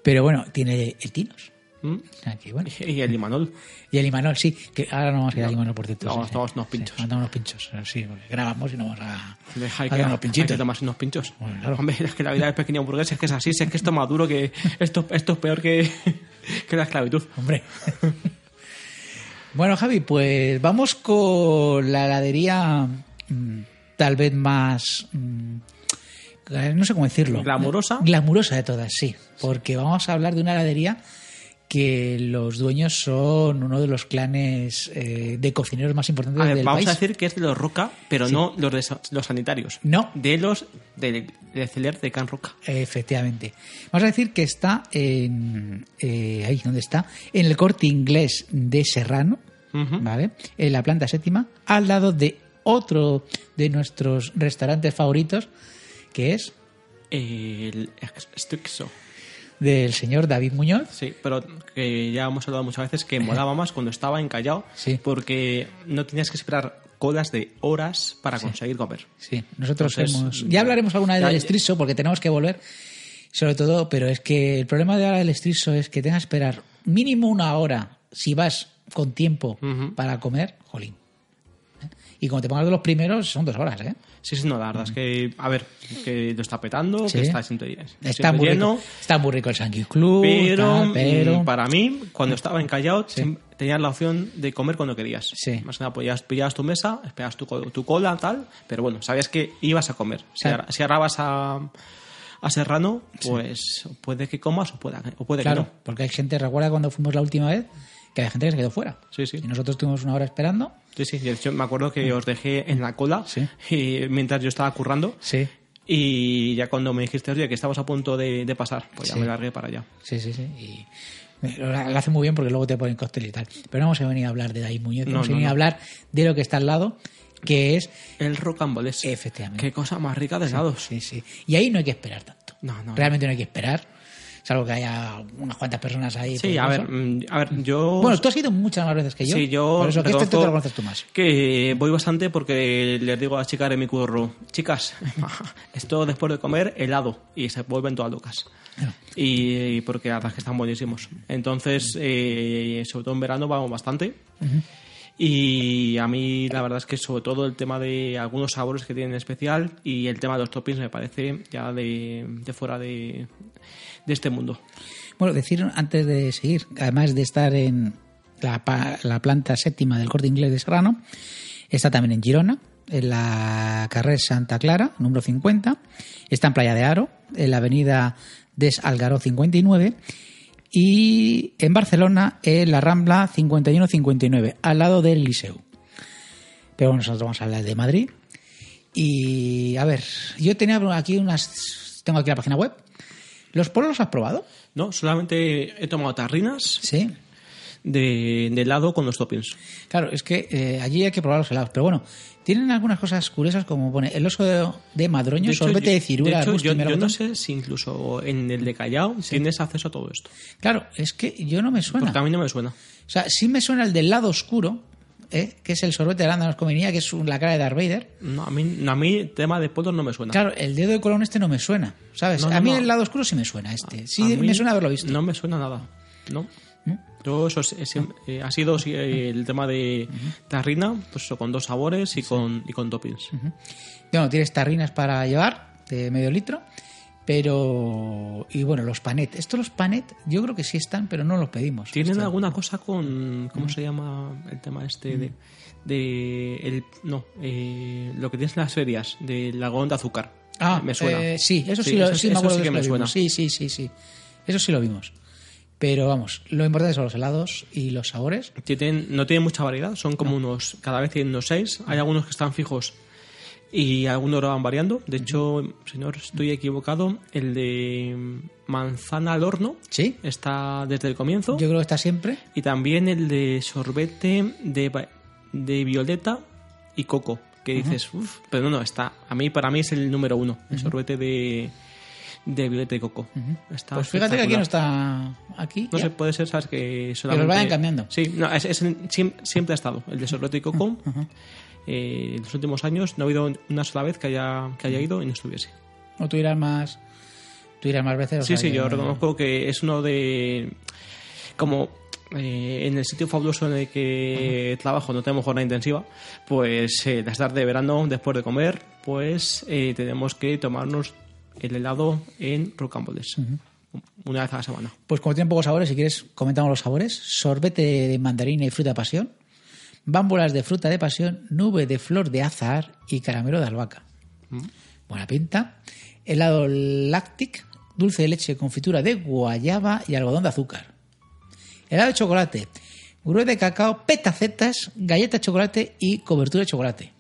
Pero bueno, tiene el Tinos. ¿Mm? Aquí, bueno. Y el Imanol. Y el Imanol, sí, que ahora no vamos a ir al Imanol, por cierto. Vamos, sí, unos pinchos. Sí, unos pinchos, sí, grabamos y no vamos a, Deja, que, unos hay que pinchitos. tomarse unos pinchos. Bueno, claro. Hombre, es que la vida del pequeño burgués es que es así, es que esto es más duro que esto, esto es peor que, que la esclavitud. Hombre. bueno, Javi, pues vamos con la heladería mm, tal vez más... mm, no sé cómo decirlo. ¿Glamurosa? Glamurosa de todas, sí. Porque vamos a hablar de una heladería que los dueños son uno de los clanes eh, de cocineros más importantes A ver, del vamos país. a decir que es de los Roca, pero no los de los sanitarios. No. De los de, de Celer de Can Roca. Efectivamente. Vamos a decir que está en. eh, ahí, ¿dónde está? En el corte inglés de Serrano. ¿vale? En la planta séptima, al lado de otro de nuestros restaurantes favoritos, que es El Stixo. Del señor David Muñoz. Sí, pero que ya hemos hablado muchas veces que molaba más cuando estaba en Callao, Sí. porque no tenías que esperar colas de horas para conseguir comer. Sí, nosotros Entonces, hemos. Ya hablaremos alguna vez ya- del estriso, porque tenemos que volver. Sobre todo, pero es que el problema de ahora del estriso es que tengas que esperar mínimo una hora si vas con tiempo para comer, jolín. Y como te pongas de los primeros, son dos horas, ¿eh? Sí, sí, no, la verdad es que, a ver, que lo está petando, Sí. que está siempre, Está siempre muy, lleno, rico, está muy rico el Sanky Club, pero, tal, pero... para mí, cuando estaba en Callao, tenías la opción de comer cuando querías. Sí. Más que nada, podías, pillabas tu mesa, esperabas tu, co- tu cola, tal, pero bueno, sabías que ibas a comer. Si, Claro. si ahora vas a, a Serrano, pues puede que comas o, pueda, o puede Claro, que no. porque hay gente, recuerda cuando fuimos la última vez, que hay gente que se quedó fuera. Sí, sí. Y nosotros tuvimos una hora esperando. Sí, sí, de hecho, me acuerdo que os dejé en la cola Sí. y mientras yo estaba currando. Sí. Y ya cuando me dijiste, oye, que estabas a punto de, de pasar, pues ya Sí. me largué para allá. Sí, sí, sí. Y lo, hace muy bien porque luego te ponen cóctel y tal. Pero no vamos a venir a hablar de David Muñoz, No, vamos a no, a no. hablar de lo que está al lado, que es. El rocambolés. Efectivamente. Qué cosa más rica de helados. Sí, sí. Y ahí no hay que esperar tanto. No, no. Realmente no hay que esperar. Salvo que haya unas cuantas personas ahí. Sí, a ver, mm, a ver, yo... Bueno, tú has ido muchas más veces que yo. Sí, yo Por eso que este te lo conoces tú más. Que voy bastante porque les digo a las chicas de mi curro, chicas, esto después de comer helado y se vuelven todas locas. Y, y porque la verdad es que están buenísimos. Entonces, eh, sobre todo en verano vamos bastante. Y a mí la verdad es que sobre todo el tema de algunos sabores que tienen especial y el tema de los toppings me parece ya de, de fuera de, de este mundo. Bueno, decir antes de seguir, además de estar en la, planta séptima del corte inglés de Serrano, está también en Girona, en la carrera Santa Clara, número 50, está en Playa de Aro, en la avenida Des Algaró 59, y en Barcelona, en la Rambla 51-59, al lado del Liceu. Pero nosotros vamos a hablar de Madrid. Y a ver, yo tenía aquí unas. Tengo aquí la página web. ¿Los polos los has probado? No, solamente he tomado tarrinas Sí. de, de helado con los toppings. Claro, es que eh, allí hay que probar los helados. Pero bueno, tienen algunas cosas curiosas como pone el oso de, de madroño, De sorbete de ciruela, de hecho, yo, no sé si incluso en el de Callao tienes acceso a todo esto. Claro, es que yo no me suena. Porque a mí no me suena. O sea, sí me suena el del lado oscuro, ¿eh? que es el sorbete de arándanos con vainilla, que es la cara de Darth Vader. No, a mí, a mí tema de polos no me suena. Claro, el dedo de colón este no me suena, ¿sabes? No, no, a mí no. el lado oscuro sí me suena este. Sí, A me suena haberlo visto. No me suena nada. No. ¿No? Yo eso es- es- eh, ha sido sí, el tema de tarrina, pues eso, con dos sabores y con, y con toppings. Bueno, tienes tarrinas para llevar de medio litro, pero. Y bueno, los panet. Estos los panet, yo creo que sí están, pero no los pedimos. ¿Tienen Esto- alguna cosa con. ¿Cómo se llama el tema este de. de el, no, eh, lo que tienes en las ferias, del algodón de azúcar? Ah, me suena. eh, sí, eso sí, lo, eso- sí me eso sí que suena. vimos. Sí, sí, sí, sí. Eso sí lo vimos. Pero vamos, lo importante son los helados y los sabores. Tienen- no tienen mucha variedad, son como unos. Cada vez tienen unos seis. Hay algunos que están fijos y algunos lo van variando. De hecho, si no estoy equivocado, el de manzana al horno ¿Sí? está desde el comienzo. Yo creo que está siempre. Y también el de sorbete de, de violeta y coco. Que dices, uff, pero no, no, está. A mí, para mí es el número uno. El sorbete de, de violeta y coco. Está Pues fíjate que aquí no está. Aquí. No ya. sé, puede ser, ¿sabes? Que solamente... vayan cambiando. Sí, no, es, siempre ha estado. El de sorbete y coco. Eh, en los últimos años no ha habido una sola vez que haya, que haya ido y no estuviese. O tú irás más. Tú irás más veces. Sí, sí, yo no- reconozco que es uno de... Como eh, en el sitio fabuloso en el que trabajo no tenemos jornada intensiva, pues eh, las tardes de verano, después de comer, pues eh, tenemos que tomarnos el helado en rocamboles. Una vez a la semana. Pues como tienen pocos sabores, si quieres, comentamos los sabores. Sorbete de mandarina y fruta pasión. Bámbolas de fruta de pasión. Nube de flor de azahar y caramelo de albahaca. Buena pinta. Helado láctic. Dulce de leche, confitura de guayaba y algodón de azúcar. Helado de chocolate. Grue de cacao, petacetas, galleta de chocolate y cobertura de chocolate.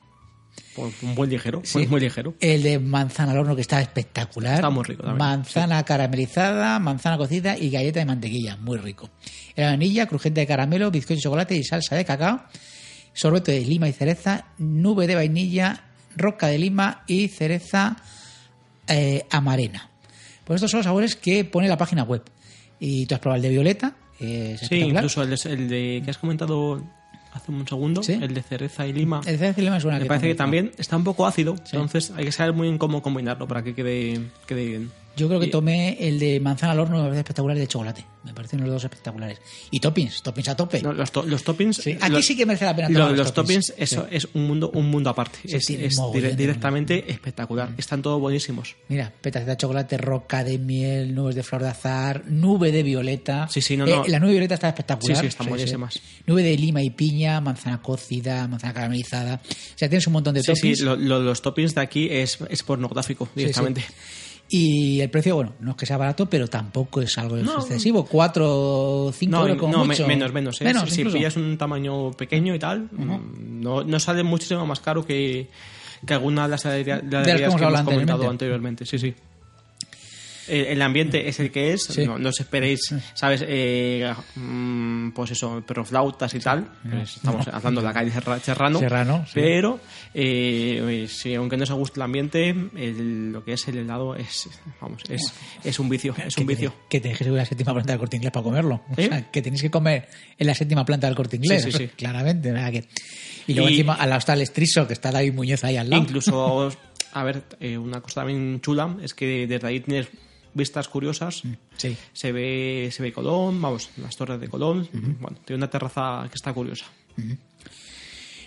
Pues un buen ligero, Sí. muy, muy ligero. El de manzana al horno que está espectacular. Está muy rico también. Manzana caramelizada, manzana cocida y galleta de mantequilla, muy rico. El de vainilla, crujiente de caramelo, bizcocho de chocolate y salsa de cacao. Sorbete de lima y cereza, nube de vainilla, roca de lima y cereza eh, amarena. Pues estos son los sabores que pone la página web. Y tú has probado el de violeta. eh, Sí, incluso el de, el de que has comentado hace un segundo, Sí. el de cereza y lima. El de cereza y lima es una Me parece que también está un poco ácido, Sí. entonces hay que saber muy bien cómo combinarlo para que quede, quede bien. Yo creo que tomé el de manzana al horno, me parece espectacular, y de chocolate. Me parecen los dos espectaculares. Y toppings, toppings a tope. No, los, to- los toppings. Sí, aquí los- sí que merece la pena tomar los, los toppings, toppings. eso Sí. es un mundo, un mundo aparte. Sí, es dire- directamente espectacular. Están todos buenísimos. Mira, petaceta de chocolate, roca de miel, nubes de flor de azahar, nube de violeta. Sí, sí, no, Eh, no. La nube de violeta está espectacular. Sí, sí, están buenísimas. Nube de lima y piña, manzana cocida, manzana caramelizada. O sea, tienes un montón de Sí, sí, toppings. lo- lo- los toppings de aquí es, es pornográfico directamente. Y el precio, bueno, no es que sea barato, pero tampoco es algo No. excesivo. Cuatro, cinco No, euros como no, me- mucho. menos, menos. ¿eh? Menos, si incluso. pillas un tamaño pequeño y tal, mm, no, no sale muchísimo más caro que, que alguna de las heladería- heladerías que hemos comentado anteriormente. anteriormente. Sí, sí. El, el ambiente es el que es, Sí. no, no os esperéis, ¿sabes? Eh, mm, pues eso, perroflautas y tal. Pues estamos hablando de la calle Serra- Serrano. Serrano, sí. Pero, eh, sí, aunque no os guste el ambiente, el- lo que es el helado es, vamos, es, es un vicio, es un que, vicio. Que tenéis que subir a la séptima planta del corte inglés para comerlo. O ¿Eh? sea, que tenéis que comer en la séptima planta del corte inglés. Sí, sí, sí. Claramente. ¿verdad? Que... Y luego Y- encima al el estriso, que está David Muñoz ahí al lado. Incluso, a ver, eh, una cosa también chula es que desde ahí tienes vistas curiosas. Sí. Se ve, se ve Colón, vamos, las torres de Colón. Bueno, tiene una terraza que está curiosa.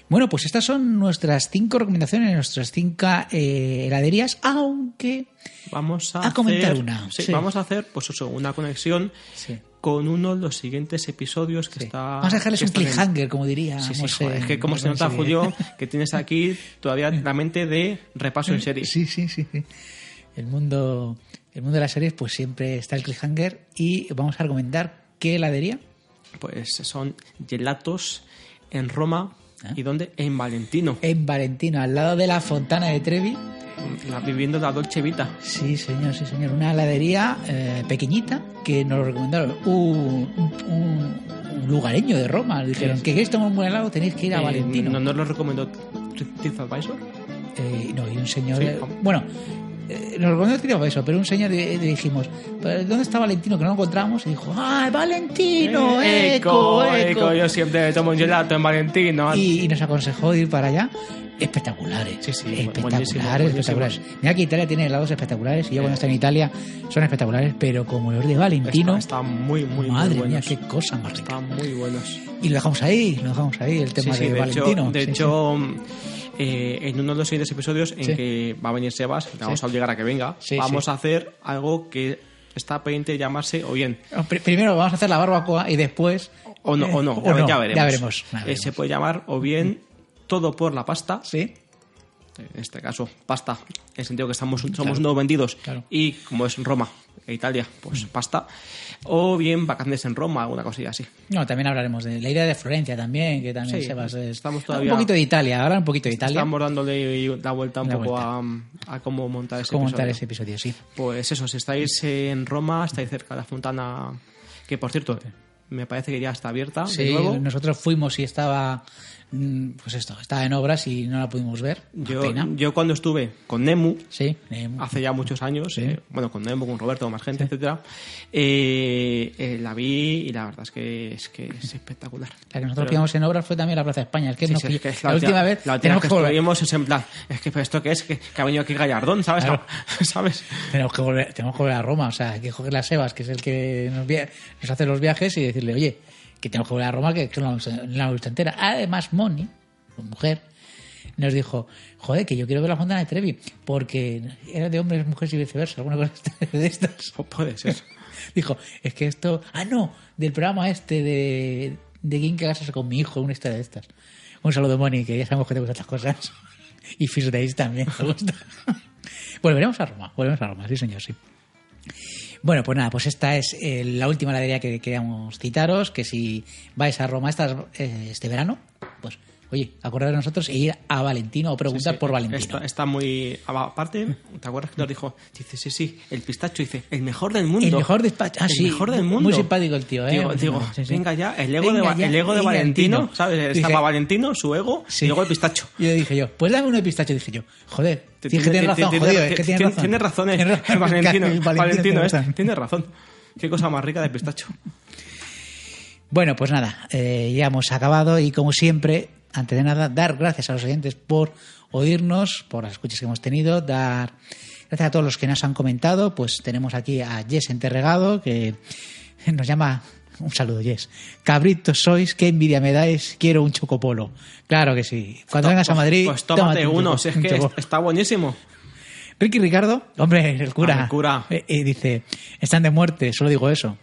Bueno, pues estas son nuestras cinco recomendaciones, nuestras cinco eh, heladerías, aunque Vamos a, A comentar hacer- una, Sí, sí. vamos a hacer, pues eso, una conexión Sí. con uno de los siguientes episodios que está. vamos a dejarles un en- cliffhanger, como diría. Sí, joder, es que como se nota. Julio, que tienes aquí todavía la mente de repaso en serie. Sí, sí, sí. sí. El mundo, el mundo de las series, pues siempre está el cliffhanger y vamos a recomendar qué heladería. Pues son gelatos en Roma Ah. y donde en Valentino, En Valentino, al lado de la Fontana de Trevi. la, viviendo la Dolce Vita. Sí, señor, sí, señor. Una heladería eh, pequeñita que nos lo recomendaron un, un- un lugareño de Roma. Dijeron Sí. que queréis tomar un buen helado, tenéis que ir a Eh, Valentino. ¿No nos lo recomendó TripAdvisor? Eh, no, y un señor. Sí. eh, bueno, eh, nos recomendó tiraba eso, pero un señor le, le dijimos, "¿Pero ¿dónde está Valentino? Que no lo encontramos. Y dijo, ¡ah, Valentino! ¡Eco! ¡Eco! Yo siempre tomo un gelato en Valentino. Y, y nos aconsejó ir para allá. Espectaculares. Sí, sí, espectaculares, buenísimo, buenísimo. espectaculares. Mira que Italia tiene helados espectaculares. Y yo cuando estoy en Italia son espectaculares, pero como los de Valentino. Está, está muy, muy, madre muy mía, buenos. qué cosa más rica. Están muy buenos. Y lo dejamos ahí, lo dejamos ahí, el tema Sí, de, de hecho, Valentino. de Sí, hecho eh, en uno de los siguientes episodios en Sí. que va a venir Sebas, vamos Sí. a obligar a que venga, Sí, vamos a hacer algo que está pendiente de llamarse o bien Primero vamos a hacer la barbacoa y después. o no, eh, o no, o ya, no, ya veremos. Ya veremos. ya Eh, veremos. se puede llamar o bien todo por la pasta Sí. En este caso pasta, en el sentido que estamos, somos nuevos vendidos, Claro. y como es Roma e Italia, pues pasta, o bien vacaciones en Roma, alguna cosilla así. No, también hablaremos de la idea de Florencia también, que también Sí, Sebas es- estamos todavía- Un poquito de Italia, ahora un poquito de Italia. Estamos dándole la vuelta un La poco vuelta. A, a cómo montar ese ¿Cómo montar episodio. ese episodio? Sí. Pues eso, si estáis en Roma, estáis cerca de la Fontana, que por cierto, me parece que ya está abierta de Sí, nuevo. nosotros fuimos y estaba, mm, pues esto, estaba en obras y no la pudimos ver. Yo, pena. yo cuando estuve con Nemu, Sí, hace ya muchos años, Sí. eh, bueno, con Nemo, con Roberto, más gente, etcétera, eh, eh, la vi y la verdad es que es, que es espectacular. la que nosotros Pero- pillamos en obras fue también la Plaza de España. Es que, Sí, no- sí, es que es la, última vez la última que que estuvimos es en plan, es que ¿pero esto qué es, que, que ha venido aquí Gallardón, ¿sabes? Claro. ¿Sabes? Tenemos que volver, tenemos que volver a Roma, o sea, hay que coger las Sebas, que es el que nos, nos hace los viajes y decirle, oye, que tenemos que volver a Roma, que, que no la hemos- visto entera. Además, Moni, su mujer, nos dijo, joder, que yo quiero ver la Fontana de Trevi, porque era de hombres, mujeres y viceversa, alguna cosa de estas. O puede ser. Dijo, es que esto. Ah, no, del programa este de. de quién que casarse con mi hijo, una historia de estas. Un saludo, Moni, que ya sabemos que te gustan estas cosas. Y Fish Days también te gusta. volveremos a Roma, volveremos a Roma, sí, señor, sí. Bueno, pues nada, pues esta es eh, la última ladería que queríamos citaros, que si vais a Roma estas, eh, este verano, pues oye, acordad de nosotros e ir a Valentino o preguntar Sí, por Valentino. Está, está muy. Aparte, ¿te acuerdas que nos dijo? Dice, sí, sí, el pistacho, dice, el mejor del mundo. El mejor despacho. Ah, el sí. mejor del Muy mundo. simpático el tío, ¿eh? Digo, Muy venga ya, el ego, de, Venga Va- ya, el ego de Valentino, Valentino. ¿sabes? Dije- Estaba Valentino, su ego, y luego el pistacho. Yo dije yo, pues dame uno de pistacho, dije yo. Joder, que tienes razón, es que tienes razón. Tienes. Tienes Valentino, Valentino, tiene este, tienes razón. Qué cosa más rica de pistacho. Bueno, pues nada, eh, ya hemos acabado y como siempre, antes de nada, dar gracias a los oyentes por oírnos, por las escuchas que hemos tenido, dar gracias a todos los que nos han comentado, pues tenemos aquí a Jess Enterregado, que nos llama, un saludo Jess, cabritos sois, qué envidia me dais, quiero un chocopolo. Claro que sí, cuando vengas a Madrid... Pues tómate un uno, si es que está buenísimo. Ricky Ricardo, hombre, el cura. Ah, el cura. Eh, eh, dice, están de muerte, solo digo eso.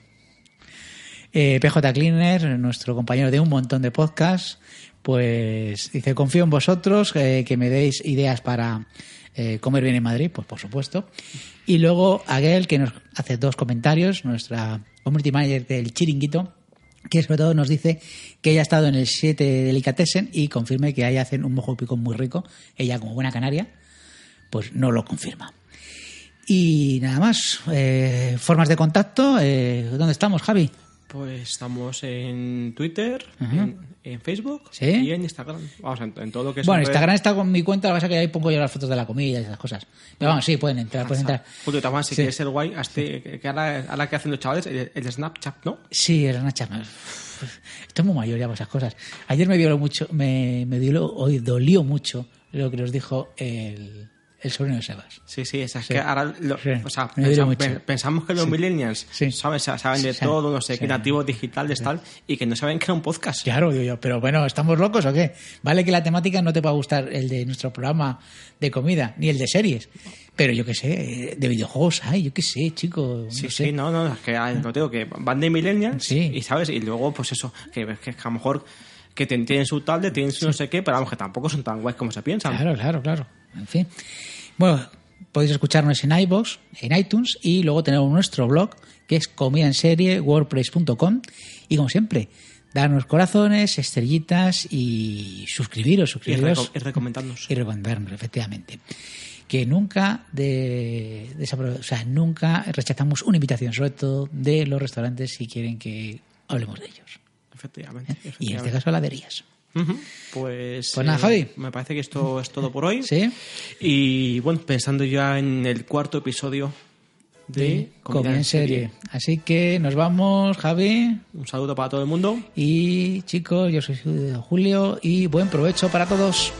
Eh, PJ Cleaner, nuestro compañero de un montón de podcasts, pues dice, confío en vosotros, eh, que me deis ideas para eh, comer bien en Madrid, pues por supuesto. Y luego Aguel, que nos hace dos comentarios, nuestra community manager del Chiringuito, que sobre todo nos dice que ella ha estado en el 7 Delicatessen y confirme que ahí hacen un mojo picón muy rico, ella como buena canaria pues no lo confirma. Y nada más, eh, formas de contacto, eh, ¿dónde estamos, Javi? Pues estamos en Twitter, en, en Facebook Sí. y en Instagram. Vamos, en, en todo lo que es Bueno, Instagram está con mi cuenta, lo que pasa que ahí pongo yo las fotos de la comida y esas cosas. Pero vamos, sí, pueden entrar, pueden entrar. Julio Tamás, si Sí. quieres ser guay, hazte- que ahora, ahora que hacen los chavales, el, el Snapchat, ¿no? Sí, una chama. Estoy muy mayor ya por esas cosas. Ayer me dio mucho, me, me dio, hoy dolió mucho lo que nos dijo el, el sobrino de Sebas. Sí, sí, es, es Sí. que ahora, lo- Sí. o sea, pensamos que los Sí. millennials Sí. ¿sabes? Sa- saben de todo, no sé, nativos digitales, tal, y que no saben que era un podcast. Claro, digo yo, pero bueno, ¿estamos locos o qué? Vale que la temática no te pueda gustar el de nuestro programa de comida, ni el de series, pero yo qué sé, de videojuegos hay, yo qué sé, chico. Sí, no sé. sí, no, no, es que ah, no te digo que van de millennials y sabes, y luego pues eso, que, que a lo mejor que tienen su tablet, tienen su no sé qué, pero vamos, que tampoco son tan guays como se piensan. Claro, claro, claro. En fin. Bueno, podéis escucharnos en iVoox, en iTunes y luego tenemos nuestro blog que es comidaenserie wordpress.com y como siempre, darnos corazones, estrellitas y suscribiros, Y, suscribiros reco- y recomendarnos. y recomendarnos, efectivamente. Que nunca de, desapro- o sea, nunca rechazamos una invitación, sobre todo de los restaurantes si quieren que hablemos de ellos. Efectivamente. Y en este efectivamente. caso heladerías. Pues, Pues nada, Javi. me parece que esto es todo por hoy. ¿Sí? Y bueno, pensando ya en el cuarto episodio de Comida en serie. Así que nos vamos, Javi. Un saludo para todo el mundo. Y chicos, yo soy Julio y buen provecho para todos.